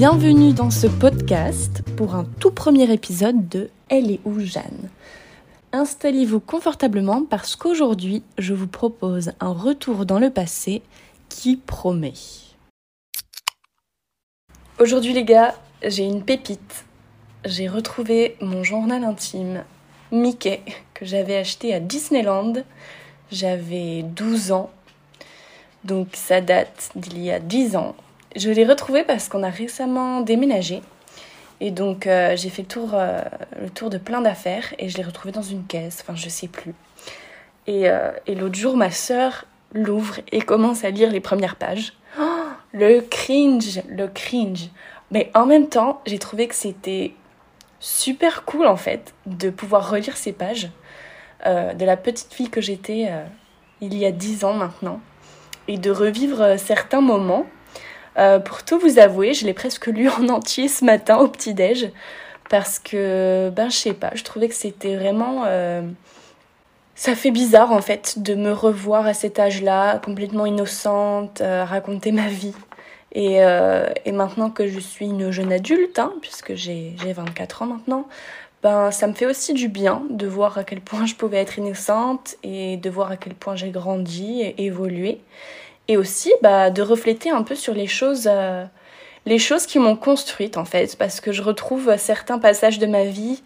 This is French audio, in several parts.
Bienvenue dans ce podcast pour un tout premier épisode de Elle est où Jeanne? Installez-vous confortablement parce qu'aujourd'hui, je vous propose un retour dans le passé qui promet. Aujourd'hui les gars, j'ai une pépite. J'ai retrouvé mon journal intime Mickey que j'avais acheté à Disneyland. J'avais 12 ans. Donc ça date d'il y a 10 ans. Je l'ai retrouvé parce qu'on a récemment déménagé. Et donc euh, j'ai fait le tour, euh, le tour de plein d'affaires et je l'ai retrouvé dans une caisse, enfin je sais plus. Et, euh, et l'autre jour, ma sœur l'ouvre et commence à lire les premières pages. Oh, le cringe, le cringe. Mais en même temps, j'ai trouvé que c'était super cool en fait de pouvoir relire ces pages de la petite fille que j'étais il y a 10 ans maintenant et de revivre certains moments euh, pour tout vous avouer, je l'ai presque lu en entier ce matin au petit-déj parce que, ben, je sais pas, je trouvais que c'était vraiment. Euh, ça fait bizarre en fait de me revoir à cet âge-là, complètement innocente, euh, raconter ma vie. Et, et, maintenant que je suis une jeune adulte, hein, puisque j'ai 24 ans maintenant, ben, ça me fait aussi du bien de voir à quel point je pouvais être innocente et de voir à quel point j'ai grandi et évolué et aussi bah, de refléter un peu sur les choses, euh, les choses qui m'ont construite en fait, parce que je retrouve certains passages de ma vie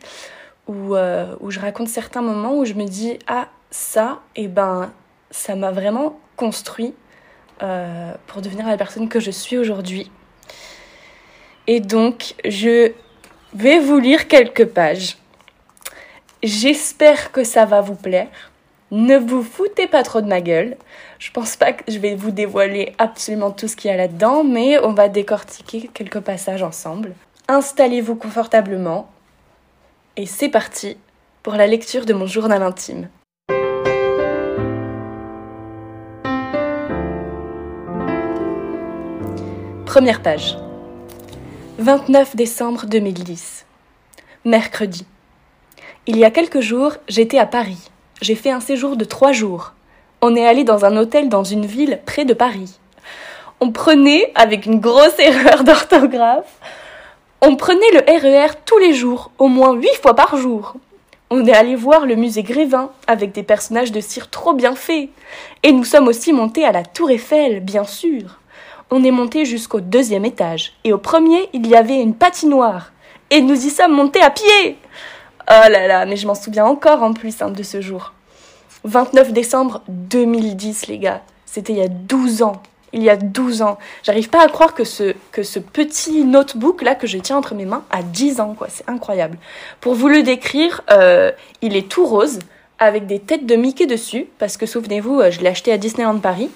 où, euh, où je raconte certains moments où je me dis ah ça, et eh ben ça m'a vraiment construit euh, pour devenir la personne que je suis aujourd'hui. Et donc je vais vous lire quelques pages. J'espère que ça va vous plaire. Ne vous foutez pas trop de ma gueule. Je pense pas que je vais vous dévoiler absolument tout ce qu'il y a là-dedans, mais on va décortiquer quelques passages ensemble. Installez-vous confortablement et c'est parti pour la lecture de mon journal intime. Première page. 29 décembre 2010. Mercredi. Il y a quelques jours, j'étais à Paris j'ai fait un séjour de trois jours. On est allé dans un hôtel dans une ville près de Paris. On prenait, avec une grosse erreur d'orthographe, on prenait le RER e tous les jours, au moins huit fois par jour. On est allé voir le musée Grévin, avec des personnages de cire trop bien faits. Et nous sommes aussi montés à la Tour Eiffel, bien sûr. On est monté jusqu'au deuxième étage. Et au premier, il y avait une patinoire. Et nous y sommes montés à pied. Oh là là, mais je m'en souviens encore en plus hein, de ce jour. 29 décembre 2010, les gars. C'était il y a 12 ans. Il y a 12 ans. J'arrive pas à croire que ce, que ce petit notebook là que je tiens entre mes mains a 10 ans, quoi. C'est incroyable. Pour vous le décrire, euh, il est tout rose avec des têtes de Mickey dessus parce que souvenez-vous, euh, je l'ai acheté à Disneyland Paris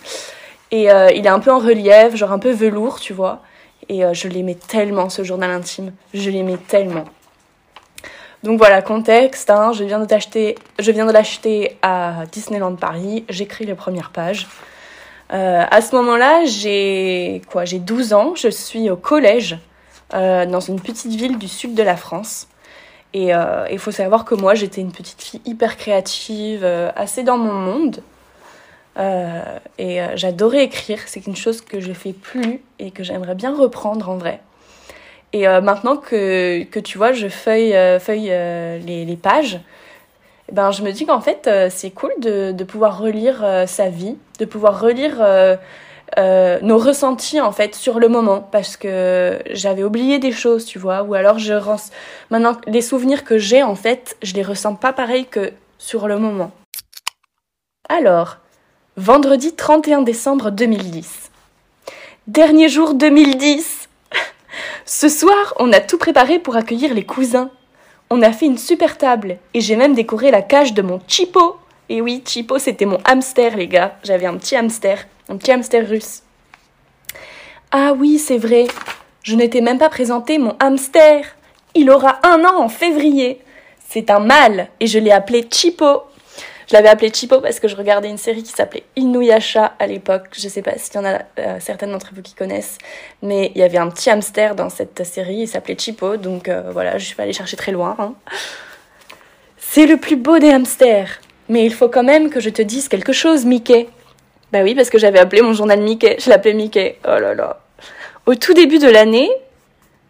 et euh, il est un peu en relief, genre un peu velours, tu vois. Et je l'aimais tellement ce journal intime. Je l'aimais tellement. Donc voilà, contexte, hein, je viens de l'acheter, à Disneyland Paris, j'écris les premières pages. Euh, à ce moment-là, j'ai quoi J'ai 12 ans, je suis au collège euh, dans une petite ville du sud de la France. Et euh, il faut savoir que moi, j'étais une petite fille hyper créative, assez dans mon monde. et j'adorais écrire, c'est une chose que je fais plus et que j'aimerais bien reprendre en vrai. Et euh, maintenant que, que, tu vois, je feuille, euh, feuille euh, les, les, pages, eh ben, je me dis qu'en fait, c'est cool de, de, pouvoir relire sa vie, de pouvoir relire nos ressentis en fait sur le moment, parce que j'avais oublié des choses, tu vois, ou alors je maintenant les souvenirs que j'ai en fait, je les ressens pas pareil que sur le moment. Alors, vendredi 31 décembre 2010. Dernier jour 2010 ce soir, on a tout préparé pour accueillir les cousins. On a fait une super table et j'ai même décoré la cage de mon Chipo. Et oui, Chipo, c'était mon hamster, les gars. J'avais un petit hamster, un petit hamster russe. Ah oui, c'est vrai. Je n'étais même pas présenté mon hamster. Il aura un an en février. C'est un mâle et je l'ai appelé Chipo. Je l'avais appelé Chipo parce que je regardais une série qui s'appelait Inuyasha à l'époque. Je sais pas s'il y en a euh, certaines d'entre vous qui connaissent, mais il y avait un petit hamster dans cette série, il s'appelait Chipo, donc euh, voilà, je suis pas allée chercher très loin. Hein. C'est le plus beau des hamsters. Mais il faut quand même que je te dise quelque chose, Mickey. Bah oui, parce que j'avais appelé mon journal Mickey, je l'appelais Mickey. Oh là là. Au tout début de l'année,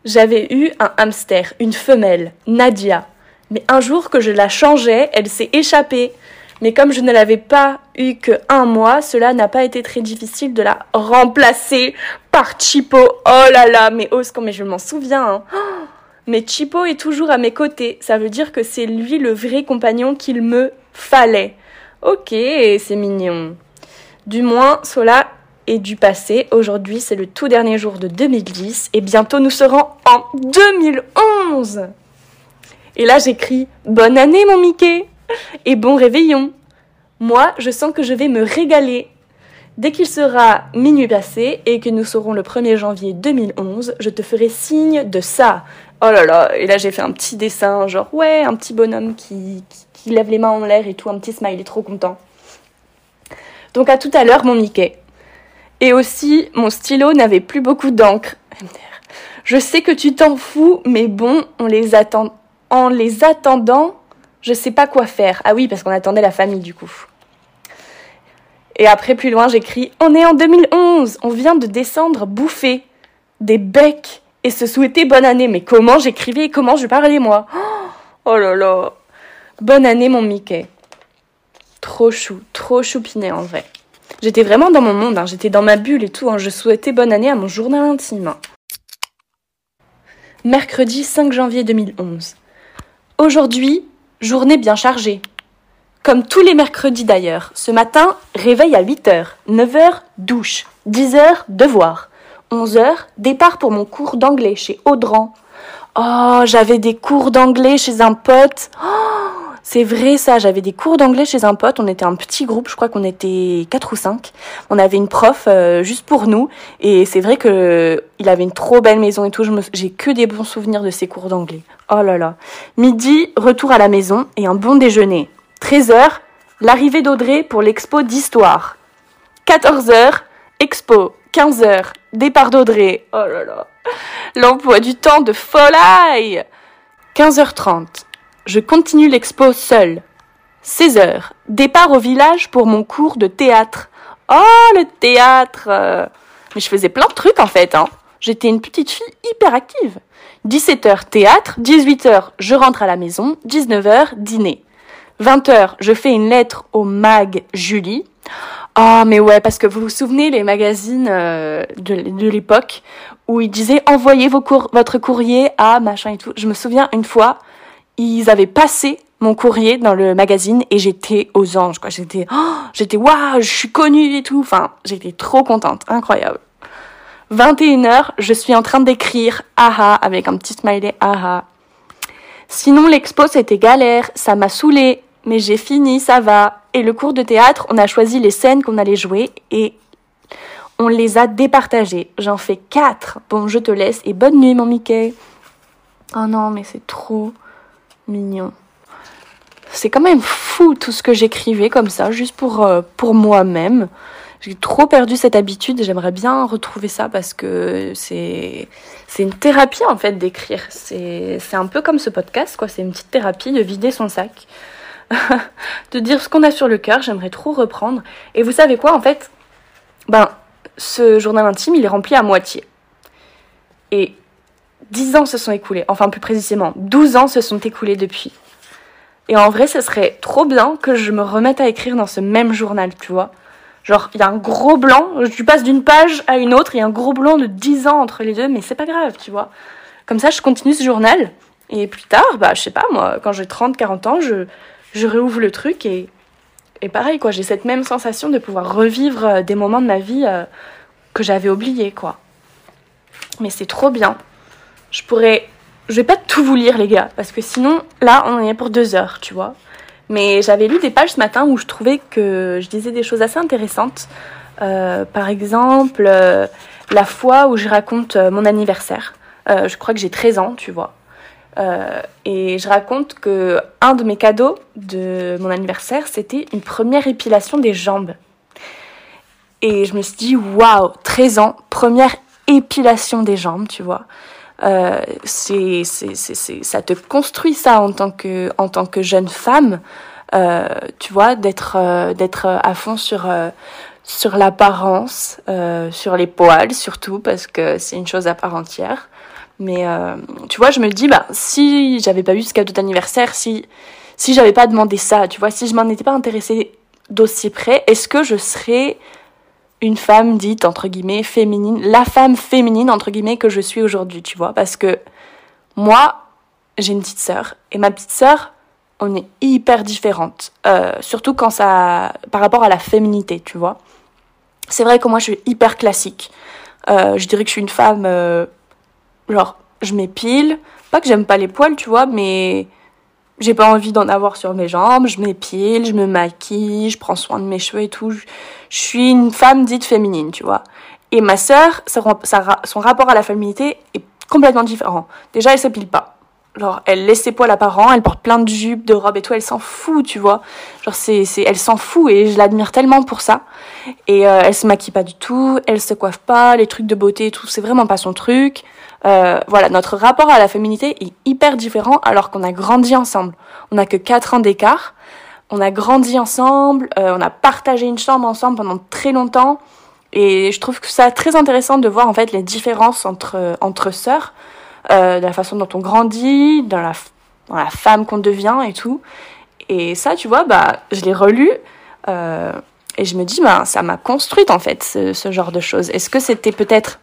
j'avais eu un hamster, une femelle, Nadia. Mais un jour que je la changeais, elle s'est échappée. Mais comme je ne l'avais pas eu que un mois, cela n'a pas été très difficile de la remplacer par Chipo. Oh là là, mais oh, mais je m'en souviens. Hein. Mais Chipo est toujours à mes côtés. Ça veut dire que c'est lui le vrai compagnon qu'il me fallait. Ok, c'est mignon. Du moins, cela est du passé. Aujourd'hui, c'est le tout dernier jour de 2010 et bientôt nous serons en 2011. Et là, j'écris Bonne année, mon Mickey Et bon réveillon Moi, je sens que je vais me régaler. Dès qu'il sera minuit passé et que nous serons le 1er janvier 2011, je te ferai signe de ça. Oh là là, et là j'ai fait un petit dessin, genre ouais, un petit bonhomme qui, qui, lève les mains en l'air et tout, un petit smile, il est trop content. Donc à tout à l'heure, mon Mickey. Et aussi, mon stylo n'avait plus beaucoup d'encre. Je sais que tu t'en fous, mais bon, on en les attendant, je sais pas quoi faire. Ah oui, parce qu'on attendait la famille du coup. Et après, plus loin, j'écris On est en 2011, on vient de descendre bouffer des becs et se souhaiter bonne année. Mais comment j'écrivais et comment je parlais, moi? Oh là là Bonne année, mon Mickey. Trop chou, trop choupiné en vrai. J'étais vraiment dans mon monde, hein. j'étais dans ma bulle et tout. Hein. Je souhaitais bonne année à mon journal intime. Mercredi 5 janvier 2011. Aujourd'hui, journée bien chargée. Comme tous les mercredis d'ailleurs, ce matin, réveil à 8h, 9h, douche, 10h, devoir, 11h, départ pour mon cours d'anglais chez Audran. Oh, j'avais des cours d'anglais chez un pote. Oh, c'est vrai ça, j'avais des cours d'anglais chez un pote, on était un petit groupe, je crois qu'on était quatre ou cinq. On avait une prof euh, juste pour nous et c'est vrai que il avait une trop belle maison et tout, j'ai que des bons souvenirs de ces cours d'anglais. Oh là là. Midi, retour à la maison et un bon déjeuner. 13h, l'arrivée d'Audrey pour l'expo d'histoire. 14h, expo. 15h, départ d'Audrey. Oh là là. L'emploi du temps de folie. 15h30, je continue l'expo seule. 16 heures. Départ au village pour mon cours de théâtre. Oh, le théâtre Mais je faisais plein de trucs en fait. Hein. J'étais une petite fille hyper active. 17h, théâtre. 18h, je rentre à la maison. 19h, dîner. 20h, je fais une lettre au mag Julie. Oh, mais ouais, parce que vous vous souvenez les magazines euh, de, de l'époque où ils disaient envoyez votre courrier à machin et tout. Je me souviens une fois, ils avaient passé mon courrier dans le magazine et j'étais aux anges quoi j'étais oh, j'étais waouh je suis connue et tout enfin j'étais trop contente incroyable 21h je suis en train d'écrire aha avec un petit smiley aha sinon l'expo c'était galère ça m'a saoulé mais j'ai fini ça va. Et le cours de théâtre on a choisi les scènes qu'on allait jouer et on les a départagées. J'en fais quatre. Bon je te laisse et bonne nuit mon Mickey. Oh non mais c'est trop mignon. C'est quand même fou tout ce que j'écrivais comme ça, juste pour, euh, pour moi-même. J'ai trop perdu cette habitude et j'aimerais bien retrouver ça parce que c'est c'est une thérapie en fait d'écrire. C'est un peu comme ce podcast quoi, c'est une petite thérapie de vider son sac, de dire ce qu'on a sur le cœur. J'aimerais trop reprendre. Et vous savez quoi en fait? Ben ce journal intime il est rempli à moitié. Et 10 ans se sont écoulés, enfin plus précisément, 12 ans se sont écoulés depuis. Et en vrai, ce serait trop bien que je me remette à écrire dans ce même journal, tu vois. Genre, il y a un gros blanc, je passe d'une page à une autre, il y a un gros blanc de 10 ans entre les deux, mais c'est pas grave, tu vois. Comme ça, je continue ce journal, et plus tard, bah, je sais pas, moi, quand j'ai 30, 40 ans, je, réouvre le truc, et, et pareil, quoi, j'ai cette même sensation de pouvoir revivre euh, des moments de ma vie euh, que j'avais oubliés, quoi. Mais c'est trop bien. Je pourrais. Je vais pas tout vous lire, les gars, parce que sinon, là, on est pour deux heures, tu vois. Mais j'avais lu des pages ce matin où je trouvais que je disais des choses assez intéressantes. Euh, par exemple, euh, la fois où je raconte euh, mon anniversaire. je crois que j'ai 13 ans, tu vois. et je raconte que un de mes cadeaux de mon anniversaire, c'était une première épilation des jambes. Et je me suis dit, waouh, 13 ans, première épilation des jambes, tu vois euh, c'est, c'est, c'est, ça te construit ça en tant que, en tant que jeune femme, euh, tu vois, d'être, euh, d'être à fond sur, euh, sur l'apparence, euh, sur les poils surtout, parce que c'est une chose à part entière. Mais tu vois, je me dis, bah, si j'avais pas eu ce cadeau d'anniversaire, si, si j'avais pas demandé ça, tu vois, si je m'en étais pas intéressée d'aussi près, est-ce que je serais une femme dite, entre guillemets, féminine, la femme féminine, entre guillemets, que je suis aujourd'hui, tu vois Parce que moi, j'ai une petite sœur, et ma petite sœur, on est hyper différentes, euh, surtout quand ça, par rapport à la féminité, tu vois. C'est vrai que moi, je suis hyper classique. Euh, je dirais que je suis une femme, euh, genre, je m'épile, pas que j'aime pas les poils, tu vois, mais j'ai pas envie d'en avoir sur mes jambes, je m'épile, je me maquille, je prends soin de mes cheveux et tout. Je, suis une femme dite féminine, tu vois. Et ma sœur, son rapport à la féminité est complètement différent. Déjà, elle s'épile pas. Genre, elle laisse ses poils apparents, elle porte plein de jupes, de robes et tout, elle s'en fout, tu vois. Genre, c'est, elle s'en fout et je l'admire tellement pour ça. Et euh, elle se maquille pas du tout, elle se coiffe pas, les trucs de beauté et tout, c'est vraiment pas son truc. Euh, voilà, notre rapport à la féminité est hyper différent alors qu'on a grandi ensemble. On a que 4 ans d'écart. On a grandi ensemble, euh, on a partagé une chambre ensemble pendant très longtemps. Et je trouve que ça très intéressant de voir en fait les différences entre, entre sœurs euh, de la façon dont on grandit, dans la, dans la femme qu'on devient et tout. Et ça, tu vois, bah, je l'ai relu euh, et je me dis, bah, ça m'a construite en fait, ce, ce genre de choses. Est-ce que c'était peut-être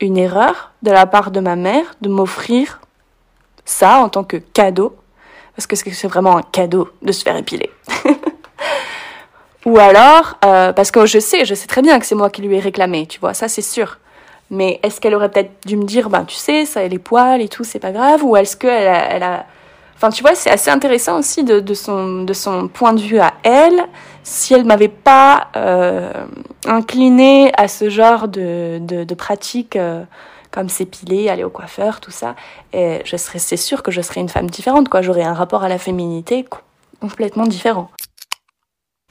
une erreur de la part de ma mère de m'offrir ça en tant que cadeau Parce que c'est vraiment un cadeau de se faire épiler. Ou alors, euh, parce que je sais, je sais très bien que c'est moi qui lui ai réclamé, tu vois, ça c'est sûr. Mais est-ce qu'elle aurait peut-être dû me dire, ben tu sais, ça, les poils et tout, c'est pas grave Ou est-ce qu'elle elle a... Enfin, tu vois, c'est assez intéressant aussi de, son, de son point de vue à elle. Si elle m'avait pas euh, incliné à ce genre de, de, pratique, euh, comme s'épiler, aller au coiffeur, tout ça, je serais, c'est sûr que je serais une femme différente, quoi. J'aurais un rapport à la féminité complètement différent.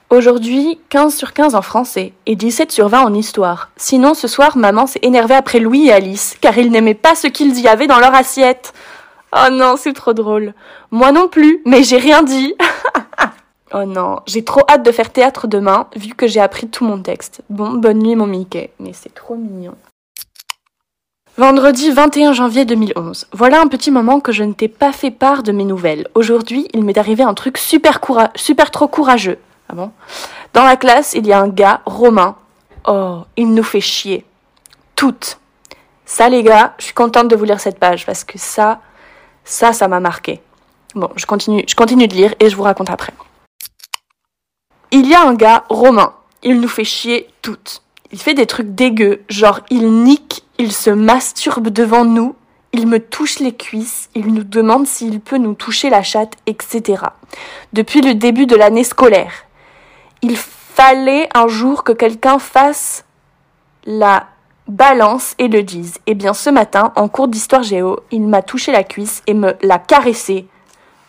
Aujourd'hui, 15 sur 15 en français et 17 sur 20 en histoire. Sinon, ce soir, maman s'est énervée après Louis et Alice, car ils n'aimaient pas ce qu'ils y avaient dans leur assiette. Oh non, c'est trop drôle. Moi non plus, mais j'ai rien dit. oh non, j'ai trop hâte de faire théâtre demain, vu que j'ai appris tout mon texte. Bon, bonne nuit mon Mickey. Mais c'est trop mignon. Vendredi 21 janvier 2011. Voilà un petit moment que je ne t'ai pas fait part de mes nouvelles. Aujourd'hui, il m'est arrivé un truc super, super trop courageux. Ah bon? Dans la classe, il y a un gars, Romain. Oh, il nous fait chier. Toutes. Ça, les gars, je suis contente de vous lire cette page parce que ça, ça, ça m'a marqué. Bon, je continue, je continue de lire et je vous raconte après. Il y a un gars, Romain. Il nous fait chier toutes. Il fait des trucs dégueux, genre il nique, il se masturbe devant nous, il me touche les cuisses, il nous demande s'il peut nous toucher la chatte, etc. Depuis le début de l'année scolaire il fallait un jour que quelqu'un fasse la balance et le dise. Eh bien, ce matin, en cours d'histoire géo, il m'a touché la cuisse et me l'a caressé.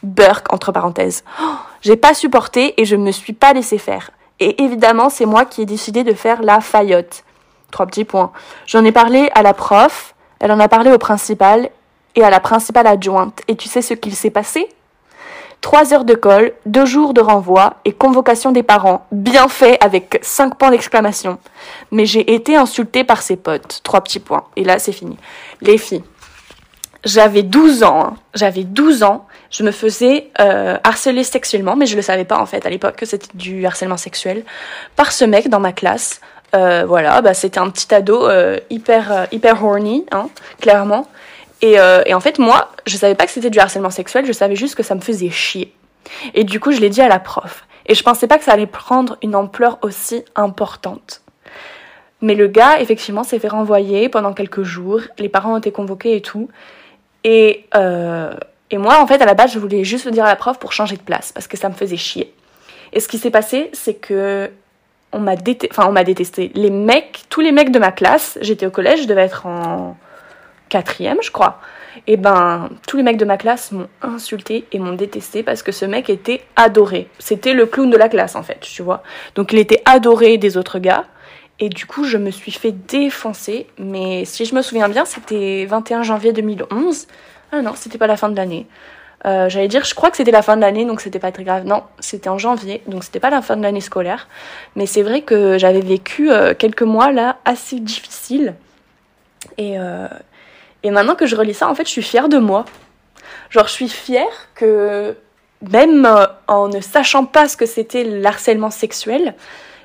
Burk, entre parenthèses. Oh, j'ai pas supporté et je me suis pas laissé faire. Et évidemment, c'est moi qui ai décidé de faire la faillotte. Trois petits points. J'en ai parlé à la prof, elle en a parlé au principal et à la principale adjointe. Et tu sais ce qu'il s'est passé? Trois heures de colle, deux jours de renvoi et convocation des parents. Bien fait avec cinq points d'exclamation. Mais j'ai été insultée par ses potes. Trois petits points. Et là, c'est fini. Les filles. J'avais 12 ans. Hein. J'avais 12 ans. Je me faisais euh, harceler sexuellement, mais je le savais pas en fait à l'époque que c'était du harcèlement sexuel par ce mec dans ma classe. Euh, voilà, bah, c'était un petit ado euh, hyper euh, hyper horny, hein, clairement. Et, euh, et, en fait, moi, je savais pas que c'était du harcèlement sexuel, je savais juste que ça me faisait chier. Et du coup, je l'ai dit à la prof. Et je pensais pas que ça allait prendre une ampleur aussi importante. Mais le gars, effectivement, s'est fait renvoyer pendant quelques jours. Les parents ont été convoqués et tout. Et, euh, et moi, en fait, à la base, je voulais juste le dire à la prof pour changer de place, parce que ça me faisait chier. Et ce qui s'est passé, c'est que on m'a détesté, enfin, on m'a détesté. Les mecs, tous les mecs de ma classe, j'étais au collège, je devais être en quatrième, je crois. Et ben, tous les mecs de ma classe m'ont insulté et m'ont détesté parce que ce mec était adoré. C'était le clown de la classe, en fait, tu vois. Donc, il était adoré des autres gars. Et du coup, je me suis fait défoncer. Mais si je me souviens bien, c'était 21 janvier 2011. Ah non, c'était pas la fin de l'année. Euh, j'allais dire, je crois que c'était la fin de l'année, donc c'était pas très grave. Non, c'était en janvier, donc c'était pas la fin de l'année scolaire. Mais c'est vrai que j'avais vécu euh, quelques mois là assez difficiles. Et, euh, et maintenant que je relis ça, en fait, je suis fière de moi. Genre, je suis fière que même en ne sachant pas ce que c'était l'harcèlement sexuel,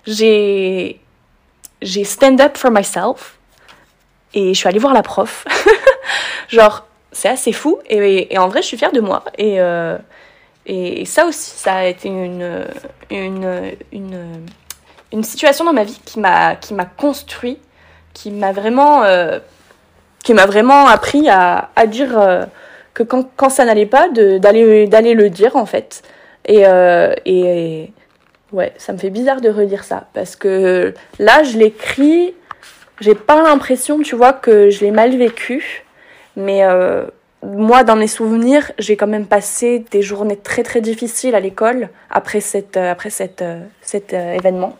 j'ai j'ai stand up for myself et je suis allée voir la prof. Genre, c'est assez fou. Et, en vrai, je suis fière de moi. Et, euh, et ça aussi, ça a été une, une, une, situation dans ma vie qui m'a construit, qui m'a vraiment, euh, qui m'a vraiment appris à, dire euh, que quand, ça n'allait pas, d'aller, le dire, en fait. Et, et ouais, ça me fait bizarre de redire ça. Parce que là, je l'écris, j'ai pas l'impression, tu vois, que je l'ai mal vécu. Mais euh, moi, dans mes souvenirs, j'ai quand même passé des journées très très difficiles à l'école après, euh, euh, cet événement.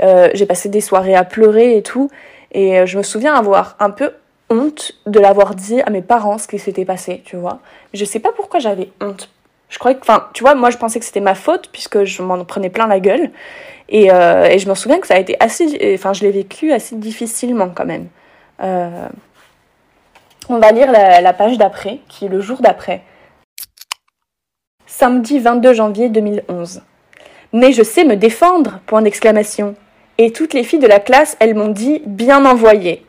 j'ai passé des soirées à pleurer et tout. Et je me souviens avoir un peu honte de l'avoir dit à mes parents ce qui s'était passé, tu vois. Je sais pas pourquoi j'avais honte. Je croyais que, enfin, tu vois, moi je pensais que c'était ma faute puisque je m'en prenais plein la gueule. Et, et je me souviens que ça a été assez, enfin, je l'ai vécu assez difficilement quand même. Euh, on va lire la, page d'après, qui est le jour d'après. Samedi 22 janvier 2011. Mais je sais me défendre Point d'exclamation. Et toutes les filles de la classe, elles m'ont dit bien envoyé.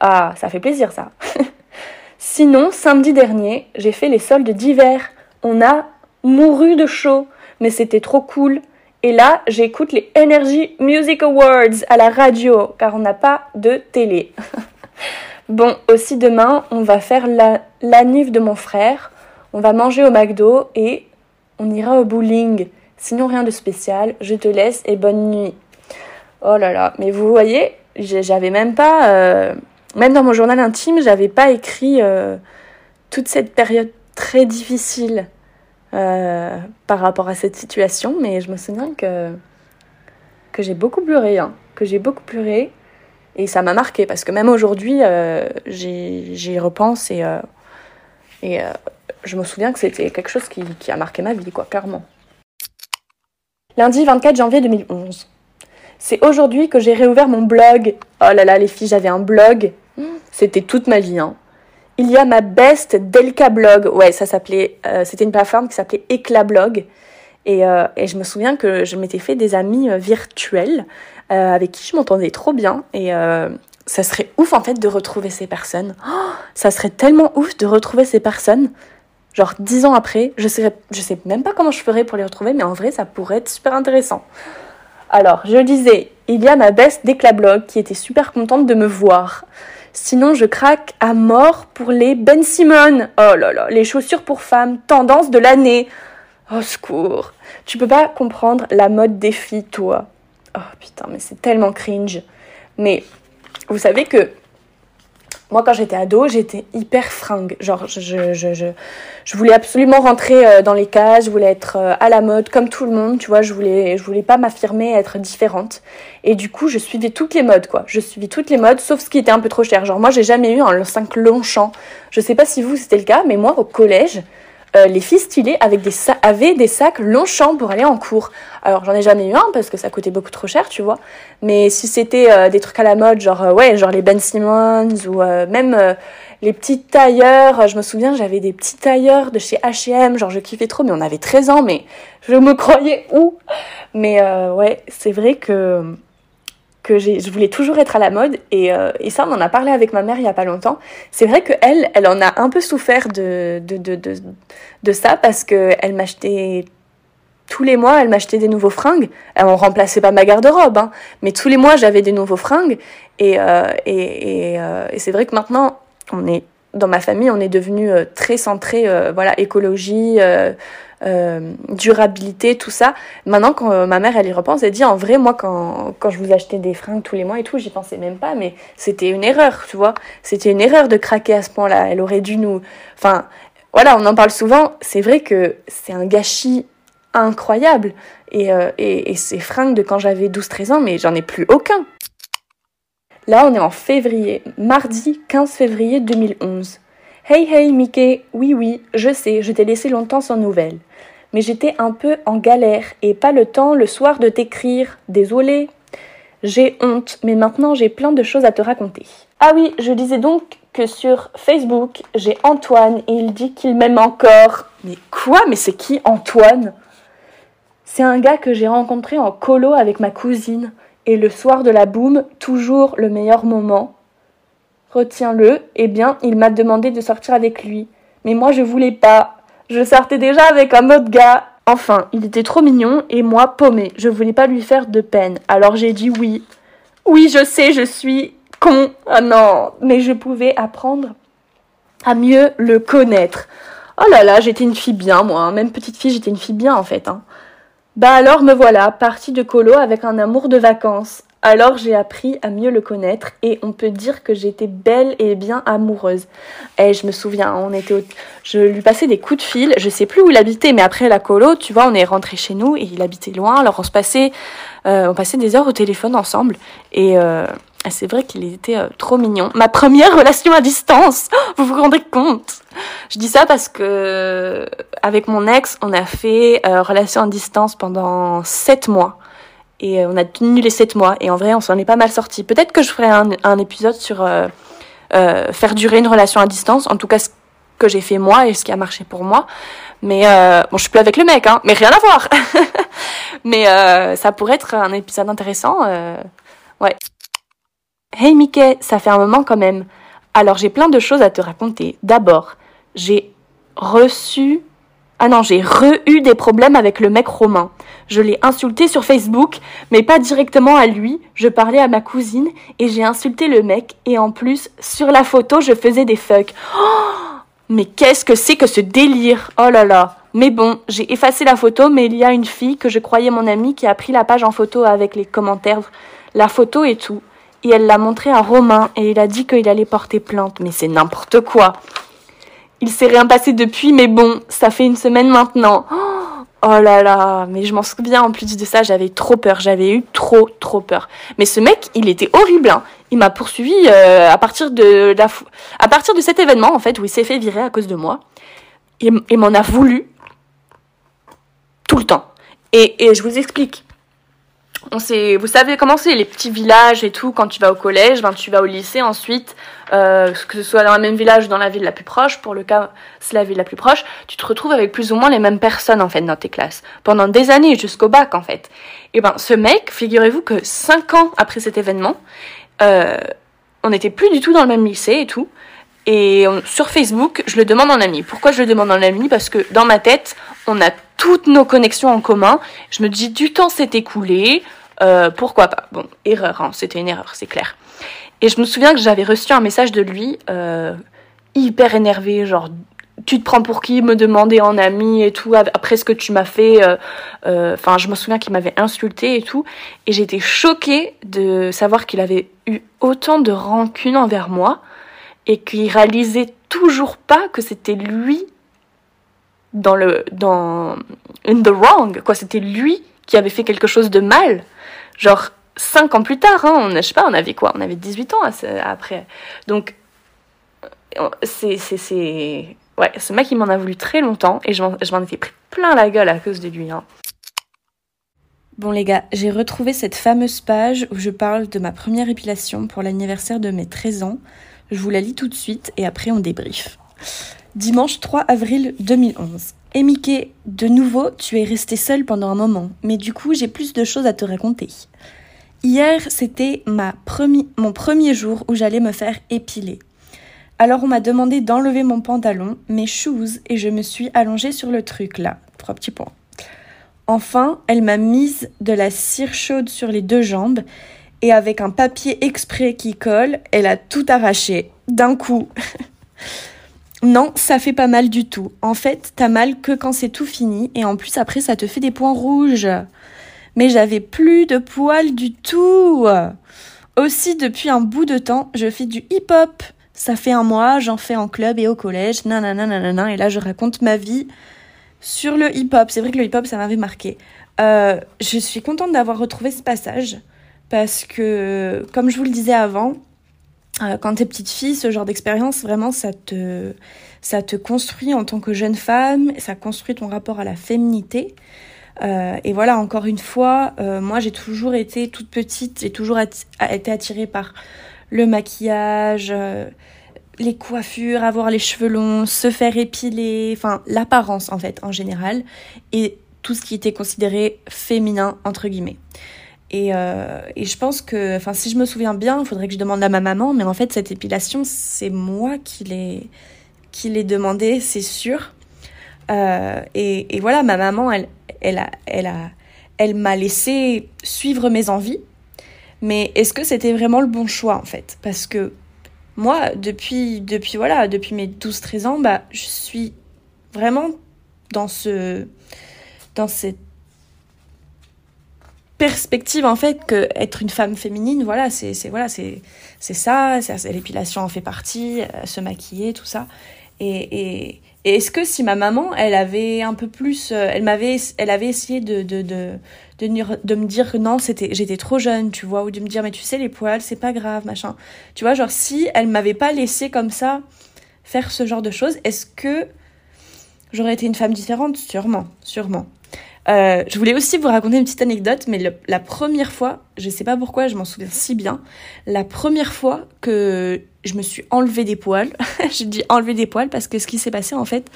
Ah, ça fait plaisir ça. Sinon, samedi dernier, j'ai fait les soldes d'hiver. On a mouru de chaud, mais c'était trop cool. Et là, j'écoute les Energy Music Awards à la radio, car on n'a pas de télé. Bon, aussi demain, on va faire la, la de mon frère, on va manger au McDo et on ira au bowling. Sinon, rien de spécial, je te laisse et bonne nuit. Oh là là, mais vous voyez, j'avais même pas, euh, même dans mon journal intime, j'avais pas écrit euh, toute cette période très difficile euh, par rapport à cette situation, mais je me souviens que, que j'ai beaucoup pleuré, hein, que j'ai beaucoup pleuré. Et ça m'a marqué parce que même aujourd'hui, euh, j'y repense et, et je me souviens que c'était quelque chose qui, qui, a marqué ma vie, quoi, clairement. Lundi 24 janvier 2011. C'est aujourd'hui que j'ai réouvert mon blog. Oh là là, les filles, j'avais un blog. C'était toute ma vie. Hein. Il y a ma best Delca blog. Ouais, ça s'appelait. c'était une plateforme qui s'appelait Eclat Blog. Et, et, je me souviens que je m'étais fait des amis virtuels euh, avec qui je m'entendais trop bien. Et euh, ça serait ouf en fait de retrouver ces personnes. Oh, ça serait tellement ouf de retrouver ces personnes. Genre dix ans après, je sais, je sais même pas comment je ferais pour les retrouver, mais en vrai, ça pourrait être super intéressant. Alors, je disais, il y a ma best blog qui était super contente de me voir. Sinon, je craque à mort pour les Ben Simon. Oh là là, les chaussures pour femmes, tendance de l'année. Oh secours. Tu peux pas comprendre la mode des filles, toi. Oh putain, mais c'est tellement cringe. Mais vous savez que moi, quand j'étais ado, j'étais hyper fringue. Genre, je, je, je, je, voulais absolument rentrer euh, dans les cases, je voulais être euh, à la mode comme tout le monde, tu vois. Je voulais, je voulais pas m'affirmer, être différente. Et du coup, je suivais toutes les modes, quoi. Je suivais toutes les modes, sauf ce qui était un peu trop cher. Genre, moi, j'ai jamais eu un 5 Longchamp. Je sais pas si vous, c'était le cas, mais moi, au collège, euh, les filles stylées avec des avaient des sacs Longchamp pour aller en cours. Alors j'en ai jamais eu un parce que ça coûtait beaucoup trop cher, tu vois. Mais si c'était euh, des trucs à la mode, genre euh, ouais, genre les Ben Simmons ou même les petits tailleurs, je me souviens, j'avais des petits tailleurs de chez H&M, genre je kiffais trop, mais on avait 13 ans, mais je me croyais où? Mais ouais, c'est vrai que que je voulais toujours être à la mode et, euh, et, ça on en a parlé avec ma mère il y a pas longtemps. C'est vrai que elle, elle en a un peu souffert de de, de, ça parce que elle m'achetait tous les mois, elle m'achetait des nouveaux fringues. Elle ne remplaçait pas ma garde-robe, hein, mais tous les mois j'avais des nouveaux fringues et euh, et, euh, et c'est vrai que maintenant on est dans ma famille, on est devenu très centré voilà écologie euh, durabilité, tout ça. Maintenant, quand euh, ma mère, elle y repense, elle dit, en vrai, moi, quand, quand je vous achetais des fringues tous les mois et tout, j'y pensais même pas, mais c'était une erreur, tu vois. C'était une erreur de craquer à ce point-là. Elle aurait dû nous... Enfin, voilà, on en parle souvent. C'est vrai que c'est un gâchis incroyable. Et, euh, et, et ces fringues de quand j'avais 12-13 ans, mais j'en ai plus aucun. Là, on est en février, mardi 15 février 2011. Hey hey Mickey, oui oui, je sais, je t'ai laissé longtemps sans nouvelles. Mais j'étais un peu en galère et pas le temps le soir de t'écrire. Désolée. J'ai honte, mais maintenant j'ai plein de choses à te raconter. Ah oui, je disais donc que sur Facebook, j'ai Antoine et il dit qu'il m'aime encore. Mais quoi? Mais c'est qui Antoine? C'est un gars que j'ai rencontré en colo avec ma cousine. Et le soir de la boum, toujours le meilleur moment. Retiens-le, eh bien, il m'a demandé de sortir avec lui. Mais moi, je voulais pas. Je sortais déjà avec un autre gars. Enfin, il était trop mignon et moi paumé. Je voulais pas lui faire de peine. Alors j'ai dit oui. Oui, je sais, je suis con. Ah non, mais je pouvais apprendre à mieux le connaître. Oh là là, j'étais une fille bien, moi. Hein. Même petite fille, j'étais une fille bien, en fait. Hein. Bah alors me voilà, partie de colo avec un amour de vacances. Alors j'ai appris à mieux le connaître et on peut dire que j'étais belle et bien amoureuse. Et je me souviens, on était je lui passais des coups de fil, je sais plus où il habitait, mais après la colo, tu vois, on est rentré chez nous et il habitait loin, alors on se passait, euh, on passait des heures au téléphone ensemble et euh, c'est vrai qu'il était euh, trop mignon. Ma première relation à distance, vous vous rendez compte? Je dis ça parce que avec mon ex, on a fait relation à distance pendant sept mois et euh, on a tenu les 7 mois et en vrai on s'en est pas mal sorti. Peut-être que je ferai un, épisode sur euh, euh, faire durer une relation à distance, en tout cas ce que j'ai fait moi et ce qui a marché pour moi. Mais bon, je suis plus avec le mec, hein, mais rien à voir. mais ça pourrait être un épisode intéressant. ouais. Hey Mickey, ça fait un moment quand même. Alors j'ai plein de choses à te raconter. D'abord, j'ai reçu ah non, j'ai re-eu des problèmes avec le mec romain. Je l'ai insulté sur Facebook, mais pas directement à lui. Je parlais à ma cousine et j'ai insulté le mec. Et en plus, sur la photo, je faisais des fucks. Oh mais qu'est-ce que c'est que ce délire? Oh là là mais bon, j'ai effacé la photo, mais il y a une fille que je croyais mon amie qui a pris la page en photo avec les commentaires, la photo et tout. Et elle l'a montré à Romain et il a dit qu'il allait porter plainte. Mais c'est n'importe quoi. Il s'est rien passé depuis, mais bon, ça fait une semaine maintenant. Oh là là, mais je m'en souviens en plus de ça, j'avais trop peur, j'avais eu trop trop peur. Mais ce mec, il était horrible. Hein. Il m'a poursuivi euh, à partir de cet événement en fait où il s'est fait virer à cause de moi. Il, il m'en a voulu tout le temps. Et, et je vous explique on sait, vous savez comment c'est les petits villages et tout. Quand tu vas au collège, ben tu vas au lycée ensuite, euh, que ce soit dans le même village ou dans la ville la plus proche. Pour le cas, c'est la ville la plus proche. Tu te retrouves avec plus ou moins les mêmes personnes en fait dans tes classes pendant des années jusqu'au bac en fait. Et ben ce mec, figurez-vous que cinq ans après cet événement, euh, on n'était plus du tout dans le même lycée et tout. Et sur Facebook, je le demande en ami. Pourquoi je le demande en ami? Parce que dans ma tête, on a toutes nos connexions en commun. Je me dis, du temps s'est écoulé, euh, pourquoi pas? Bon, erreur, hein, c'était une erreur, c'est clair. Et je me souviens que j'avais reçu un message de lui, euh, hyper énervé, genre tu te prends pour qui? Me demander en ami et tout après ce que tu m'as fait euh, enfin je me souviens qu'il m'avait insulté et tout et j'étais choquée de savoir qu'il avait eu autant de rancune envers moi et qu'il réalisait toujours pas que c'était lui dans le dans in the wrong quoi c'était lui qui avait fait quelque chose de mal genre cinq ans plus tard hein, on je sais pas on avait quoi? On avait 18 ans après donc euh, c'est c'est c'est ouais ce mec il m'en a voulu très longtemps et je m'en étais pris plein la gueule à cause de lui hein. Bon les gars, j'ai retrouvé cette fameuse page où je parle de ma première épilation pour l'anniversaire de mes 13 ans. Je vous la lis tout de suite et après on débrief. Dimanche 3 avril 2011. Et Mickey, de nouveau, tu es resté seul pendant un moment, mais du coup j'ai plus de choses à te raconter. Hier, c'était ma mon premier jour où j'allais me faire épiler. Alors on m'a demandé d'enlever mon pantalon, mes shoes, et je me suis allongée sur le truc là. Trois petits points. Enfin, elle m'a mise de la cire chaude sur les deux jambes et avec un papier exprès qui colle, elle a tout arraché d'un coup. non, ça fait pas mal du tout. En fait, t'as mal que quand c'est tout fini et en plus après ça te fait des points rouges. Mais j'avais plus de poils du tout. Aussi, depuis un bout de temps, je fais du hip-hop. Ça fait un mois, j'en fais en club et au collège, nanana, nanana, et là je raconte ma vie sur le hip-hop. C'est vrai que le hip-hop, ça m'avait marqué. Euh, je suis contente d'avoir retrouvé ce passage parce que, comme je vous le disais avant, euh, quand t'es petite fille, ce genre d'expérience, vraiment, ça te, ça construit en tant que jeune femme, ça construit ton rapport à la féminité. Euh, et voilà, encore une fois, euh, moi j'ai toujours été toute petite, j'ai toujours été attirée par le maquillage, les coiffures, avoir les cheveux longs, se faire épiler, enfin l'apparence en fait en général, et tout ce qui était considéré féminin entre guillemets. Et, euh, et je pense que, enfin, si je me souviens bien, il faudrait que je demande à ma maman, mais en fait, cette épilation, c'est moi qui l'ai, qui demandé, c'est sûr. Euh, et, et, voilà, ma maman, elle, elle a, elle a, elle m'a laissé suivre mes envies. Mais est-ce que c'était vraiment le bon choix, en fait? Parce que moi, depuis, depuis, voilà, depuis mes 12-13 ans, bah, je suis vraiment dans ce, dans cette perspective en fait que être une femme féminine voilà c'est voilà c'est c'est ça l'épilation en fait partie euh, se maquiller tout ça. Et, et, est-ce que si ma maman elle avait un peu plus euh, elle m'avait elle avait essayé de de de de, de me dire que non c'était j'étais trop jeune tu vois ou de me dire mais tu sais les poils c'est pas grave machin. Tu vois genre si elle m'avait pas laissé comme ça faire ce genre de choses est-ce que j'aurais été une femme différente? Sûrement sûrement euh, je voulais aussi vous raconter une petite anecdote, mais la première fois, je sais pas pourquoi, je m'en souviens si bien, la première fois que je me suis enlevé des poils, j'ai dit enlever des poils parce que ce qui s'est passé en fait,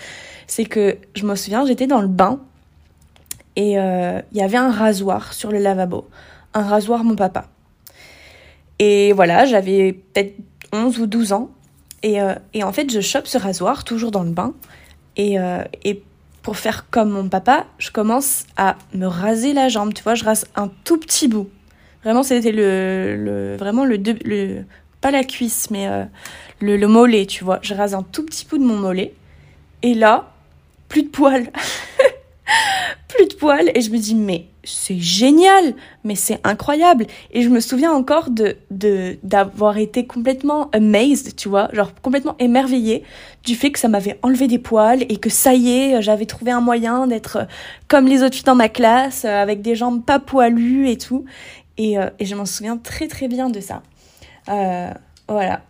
c'est que je me souviens, j'étais dans le bain et euh, il y avait un rasoir sur le lavabo, un rasoir mon papa. Et voilà, j'avais peut-être 11 ou 12 ans et, euh, et en fait, je chope ce rasoir toujours dans le bain et pour faire comme mon papa, je commence à me raser la jambe. Tu vois, je rase un tout petit bout. Vraiment, c'était le, vraiment le, pas la cuisse, mais euh, le mollet, tu vois. Je rase un tout petit bout de mon mollet. Et là, plus de poils. plus de poils. Et je me dis, mais c'est génial, mais c'est incroyable. Et je me souviens encore de, d'avoir été complètement amazed, tu vois, genre complètement émerveillée du fait que ça m'avait enlevé des poils et que ça y est, j'avais trouvé un moyen d'être comme les autres filles dans ma classe, euh, avec des jambes pas poilues et tout. Et, euh, et je m'en souviens très très bien de ça. Euh, voilà.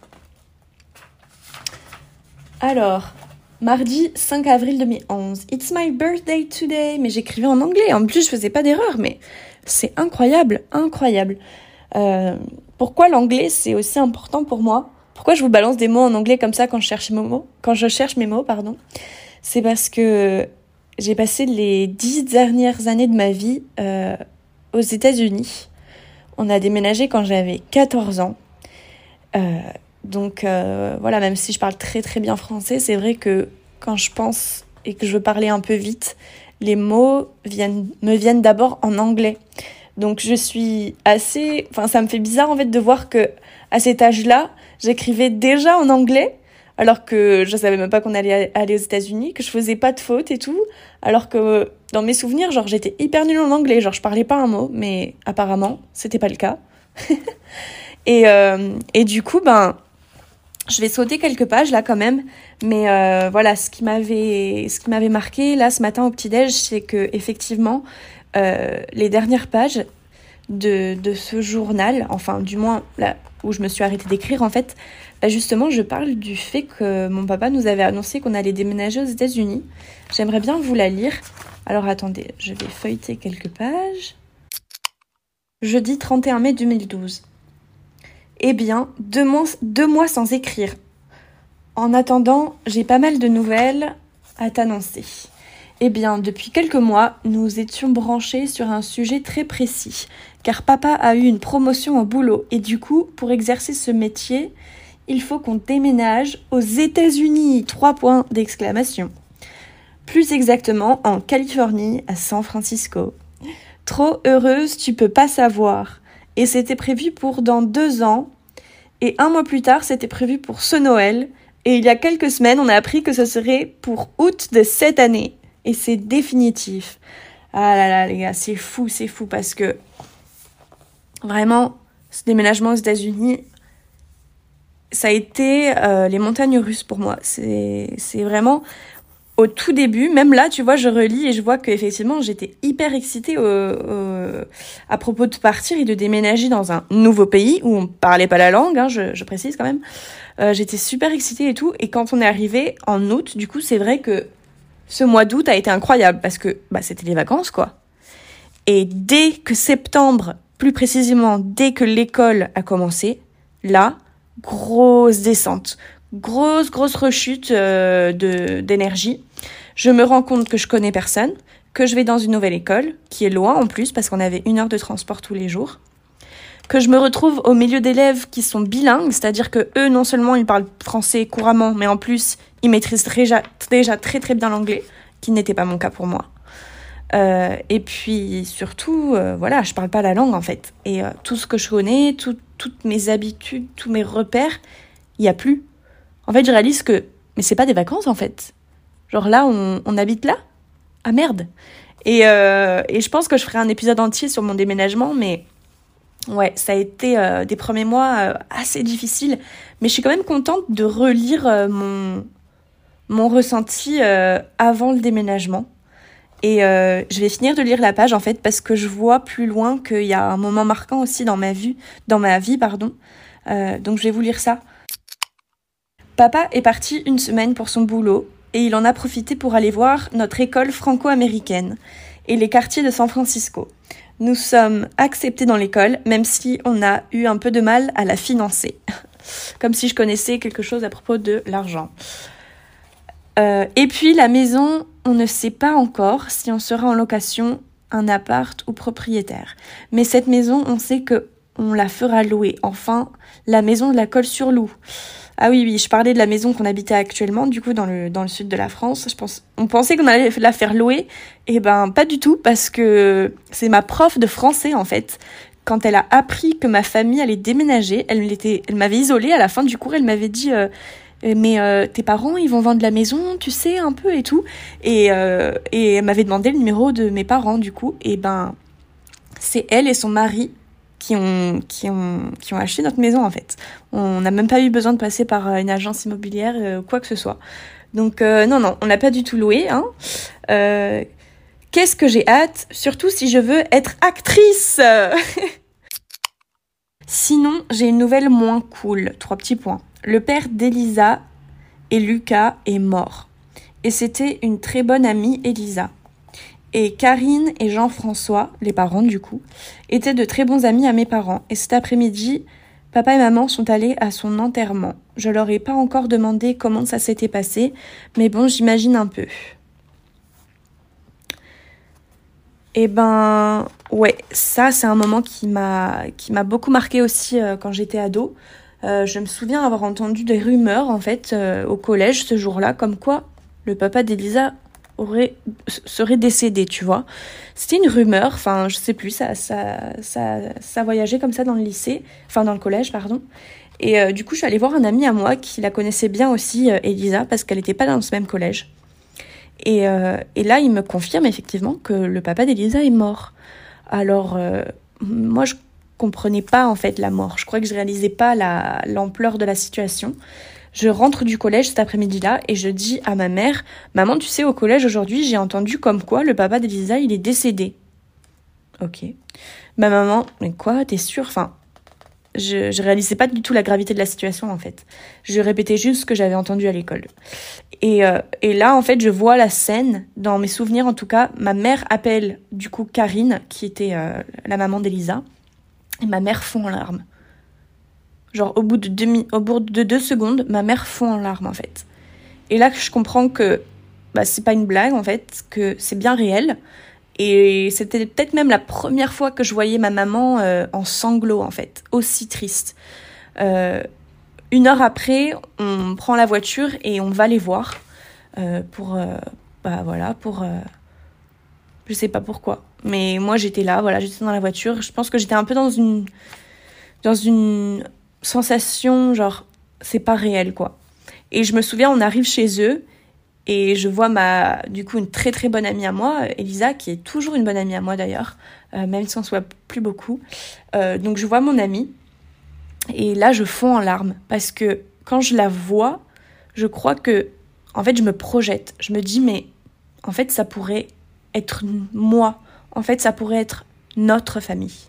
Alors, Mardi 5 avril 2011. It's my birthday today. Mais j'écrivais en anglais. En plus, je faisais pas d'erreur. Mais c'est incroyable, incroyable. Euh, pourquoi l'anglais c'est aussi important pour moi? Pourquoi je vous balance des mots en anglais comme ça quand je cherche mes mots pardon? C'est parce que j'ai passé les dix dernières années de ma vie euh, aux États-Unis. On a déménagé quand j'avais 14 ans. Euh, donc euh, voilà, même si je parle très très bien français, c'est vrai que quand je pense et que je veux parler un peu vite, les mots viennent, me viennent d'abord en anglais. Donc je suis assez, enfin ça me fait bizarre en fait de voir que à cet âge-là, j'écrivais déjà en anglais alors que je savais même pas qu'on allait aller aux États-Unis, que je faisais pas de fautes et tout, alors que dans mes souvenirs, genre j'étais hyper nulle en anglais, genre je parlais pas un mot, mais apparemment c'était pas le cas. et euh, et du coup ben je vais sauter quelques pages là quand même, mais euh, voilà, ce qui m'avait ce qui m'avait marqué là ce matin au petit déj, c'est que effectivement euh, les dernières pages de, de ce journal, enfin du moins là où je me suis arrêtée d'écrire en fait, bah justement je parle du fait que mon papa nous avait annoncé qu'on allait déménager aux États-Unis. J'aimerais bien vous la lire. Alors attendez, je vais feuilleter quelques pages. Jeudi 31 mai 2012. Eh bien, deux mois, sans écrire. En attendant, j'ai pas mal de nouvelles à t'annoncer. Eh bien, depuis quelques mois, nous étions branchés sur un sujet très précis, car papa a eu une promotion au boulot, et du coup, pour exercer ce métier, il faut qu'on déménage aux États-Unis. Trois points d'exclamation. Plus exactement, en Californie, à San Francisco. Trop heureuse, tu peux pas savoir. Et c'était prévu pour dans deux ans. Et un mois plus tard, c'était prévu pour ce Noël. Et il y a quelques semaines, on a appris que ce serait pour août de cette année. Et c'est définitif. Ah là là, les gars, c'est fou, c'est fou parce que vraiment, ce déménagement aux États-Unis, ça a été euh, les montagnes russes pour moi. C'est vraiment au tout début, même là, tu vois, je relis et je vois qu'effectivement, j'étais hyper excitée à propos de partir et de déménager dans un nouveau pays où on parlait pas la langue, hein, je, précise quand même. Euh, j'étais super excitée et tout. Et quand on est arrivé en août, du coup, c'est vrai que ce mois d'août a été incroyable parce que bah, c'était les vacances, quoi. Et dès que septembre, plus précisément, dès que l'école a commencé, là, grosse descente, grosse, grosse rechute euh, d'énergie. Je me rends compte que je connais personne, que je vais dans une nouvelle école, qui est loin en plus, parce qu'on avait une heure de transport tous les jours, que je me retrouve au milieu d'élèves qui sont bilingues, c'est-à-dire que eux, non seulement ils parlent français couramment, mais en plus, ils maîtrisent déjà, déjà très très bien l'anglais, qui n'était pas mon cas pour moi. Euh, et puis surtout, euh, voilà, je parle pas la langue en fait. Et euh, tout ce que je connais, toutes mes habitudes, tous mes repères, il y a plus. En fait, je réalise que, mais c'est pas des vacances en fait. Genre là, on, on habite là Ah merde et, et je pense que je ferai un épisode entier sur mon déménagement, mais ouais, ça a été des premiers mois assez difficiles. Mais je suis quand même contente de relire mon, mon ressenti avant le déménagement. Et je vais finir de lire la page en fait parce que je vois plus loin qu'il y a un moment marquant aussi dans ma vie, dans ma vie pardon. donc je vais vous lire ça. Papa est parti une semaine pour son boulot et il en a profité pour aller voir notre école franco-américaine et les quartiers de San Francisco. Nous sommes acceptés dans l'école, même si on a eu un peu de mal à la financer. Comme si je connaissais quelque chose à propos de l'argent. Euh, et puis la maison, on ne sait pas encore si on sera en location, un appart ou propriétaire. Mais cette maison, on sait que on la fera louer. Enfin, la maison de la colle sur loup. Ah oui, oui, je parlais de la maison qu'on habitait actuellement, du coup, dans le, dans le sud de la France. Je pense, on pensait qu'on allait la faire louer. Eh ben, pas du tout, parce que c'est ma prof de français, en fait. Quand elle a appris que ma famille allait déménager, elle elle m'avait isolée à la fin du cours, elle m'avait dit, euh, mais euh, tes parents, ils vont vendre la maison, tu sais, un peu et tout. Et, euh, et elle m'avait demandé le numéro de mes parents, du coup. Et ben, c'est elle et son mari qui ont, qui, ont, qui ont acheté notre maison en fait. On n'a même pas eu besoin de passer par euh, une agence immobilière, euh, quoi que ce soit. Donc euh, non, non, on n'a pas du tout loué. Hein. Qu'est-ce que j'ai hâte Surtout si je veux être actrice Sinon, j'ai une nouvelle moins cool. Trois petits points. Le père d'Elisa et Lucas est mort. Et c'était une très bonne amie, Elisa. Et Karine et Jean-François, les parents du coup, étaient de très bons amis à mes parents. Et cet après-midi, papa et maman sont allés à son enterrement. Je leur ai pas encore demandé comment ça s'était passé, mais bon, j'imagine un peu. Eh ben, ouais, ça c'est un moment qui m'a qui m'a beaucoup marqué aussi euh, quand j'étais ado. Euh, je me souviens avoir entendu des rumeurs en fait euh, au collège ce jour-là, comme quoi le papa d'Elisa aurait serait décédé, tu vois. C'était une rumeur, enfin je sais plus, ça ça ça ça voyageait comme ça dans le lycée, enfin dans le collège pardon. Et euh, du coup, je suis allée voir un ami à moi qui la connaissait bien aussi, euh, Elisa, parce qu'elle n'était pas dans ce même collège. Et, euh, et, là, il me confirme effectivement que le papa d'Elisa est mort. Alors, moi, je comprenais pas en fait la mort. Je crois que je réalisais pas l'ampleur de la situation. Je rentre du collège cet après-midi-là et je dis à ma mère, maman, tu sais, au collège aujourd'hui, j'ai entendu comme quoi le papa d'Elisa, il est décédé. Ok. Ma maman, mais quoi, t'es sûre? Enfin, je, je réalisais pas du tout la gravité de la situation en fait. Je répétais juste ce que j'avais entendu à l'école. Et, euh, et là, en fait, je vois la scène, dans mes souvenirs en tout cas, ma mère appelle du coup Karine, qui était euh, la maman d'Elisa, et ma mère fond en larmes. Genre au bout de deux, au bout de deux secondes, ma mère fond en larmes en fait. Et là je comprends que bah, c'est pas une blague en fait, que c'est bien réel. Et c'était peut-être même la première fois que je voyais ma maman euh, en sanglots en fait, aussi triste. Euh, une heure après, on prend la voiture et on va les voir euh, pour, bah voilà, pour, je sais pas pourquoi. Mais moi j'étais là, voilà, j'étais dans la voiture. Je pense que j'étais un peu dans une, dans une sensation genre c'est pas réel quoi. Et je me souviens on arrive chez eux et je vois ma du coup une très très bonne amie à moi, Elisa qui est toujours une bonne amie à moi d'ailleurs, euh, même si on soit plus beaucoup. Euh, donc je vois mon amie et là je fonds en larmes parce que quand je la vois, je crois que en fait, je me projette. Je me dis, mais en fait, ça pourrait être moi. En fait, ça pourrait être notre famille.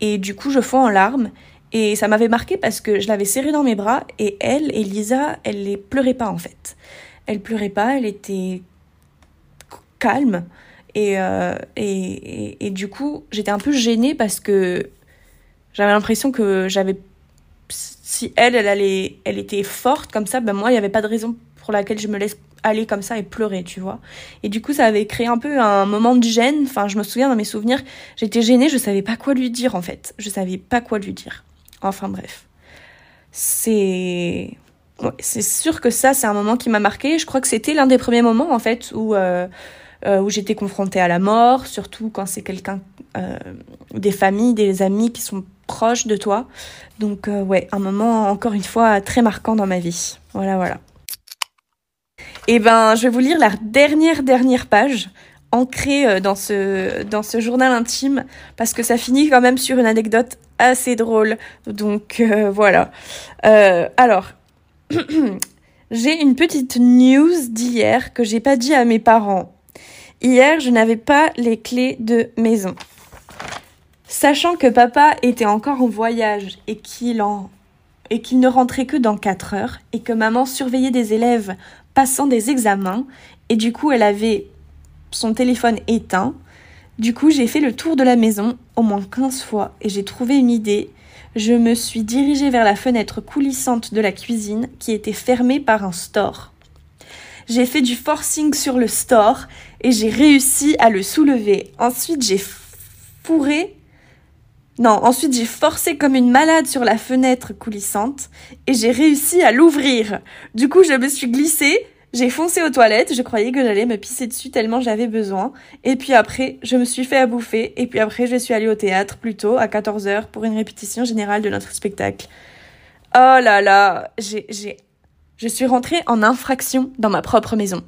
Et du coup, je fonds en larmes. Et ça m'avait marqué parce que je l'avais serrée dans mes bras et elle, Elisa, elle ne pleurait pas en fait. Elle pleurait pas, elle était calme. Euh, et, et, et, du coup, j'étais un peu gênée parce que j'avais l'impression que j'avais. Si elle, elle, allait, elle était forte comme ça, ben moi, il n'y avait pas de raison pour laquelle je me laisse aller comme ça et pleurer, tu vois. Et du coup, ça avait créé un peu un moment de gêne. Enfin, je me souviens dans mes souvenirs, j'étais gênée, je savais pas quoi lui dire en fait. Je savais pas quoi lui dire. Enfin bref. C'est. C'est sûr que ça, c'est un moment qui m'a marqué. Je crois que c'était l'un des premiers moments en fait où. Euh, euh, où j'étais confrontée à la mort, surtout quand c'est quelqu'un, euh, des familles, des amis qui sont proches de toi. Donc euh, ouais, un moment encore une fois très marquant dans ma vie. Voilà, voilà. Et eh ben, je vais vous lire la dernière dernière page ancrée dans ce dans ce journal intime parce que ça finit quand même sur une anecdote assez drôle. Donc voilà. alors. J'ai une petite news d'hier que j'ai pas dit à mes parents. Hier, je n'avais pas les clés de maison. Sachant que papa était encore en voyage et qu'il en et qu'il ne rentrait que dans 4 heures et que maman surveillait des élèves passant des examens et du coup elle avait son téléphone éteint. Du coup, j'ai fait le tour de la maison au moins 15 fois et j'ai trouvé une idée. Je me suis dirigée vers la fenêtre coulissante de la cuisine qui était fermée par un store. J'ai fait du forcing sur le store et j'ai réussi à le soulever. Ensuite, j'ai fourré. Non, ensuite j'ai forcé comme une malade sur la fenêtre coulissante et j'ai réussi à l'ouvrir. Du coup, je me suis glissée, j'ai foncé aux toilettes, je croyais que j'allais me pisser dessus tellement j'avais besoin. Et puis après, je me suis fait à bouffer et puis après, je suis allée au théâtre plutôt à 14h pour une répétition générale de notre spectacle. Oh là là, j'ai je suis rentrée en infraction dans ma propre maison.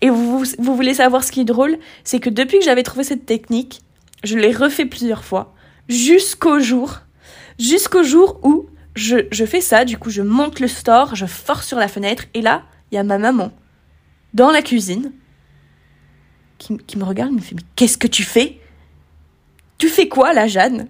Et vous, vous voulez savoir ce qui est drôle? C'est que depuis que j'avais trouvé cette technique, je l'ai refait plusieurs fois, jusqu'au jour, jusqu'au jour où je, je fais ça, du coup je monte le store, je force sur la fenêtre, et là, il y a ma maman, dans la cuisine, qui, me regarde, me fait, mais qu'est-ce que tu fais? Tu fais quoi là, Jeanne?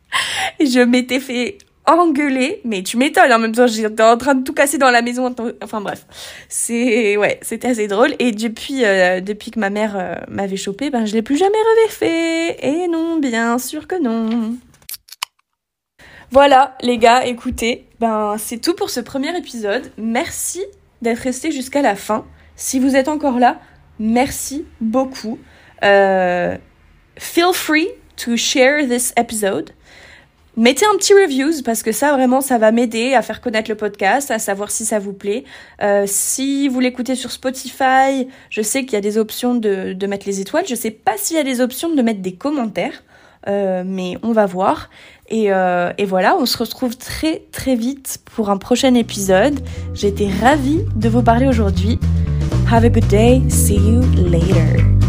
Et je m'étais fait engueulé, mais tu m'étonnes, en même temps j'étais en train de tout casser dans la maison, enfin bref, c'est, ouais, c'était assez drôle, et depuis, euh, depuis que ma mère euh, m'avait chopé, ben je l'ai plus jamais refait, et non, bien sûr que non. Voilà, les gars, écoutez, ben c'est tout pour ce premier épisode, merci d'être resté jusqu'à la fin, si vous êtes encore là, merci beaucoup, euh, feel free to share this episode, Mettez un petit reviews parce que ça vraiment ça va m'aider à faire connaître le podcast, à savoir si ça vous plaît. Euh, si vous l'écoutez sur Spotify, je sais qu'il y a des options de, de mettre les étoiles. Je sais pas s'il y a des options de mettre des commentaires, euh, mais on va voir. Et, euh, et voilà, on se retrouve très très vite pour un prochain épisode. J'étais ravie de vous parler aujourd'hui. Have a good day. See you later.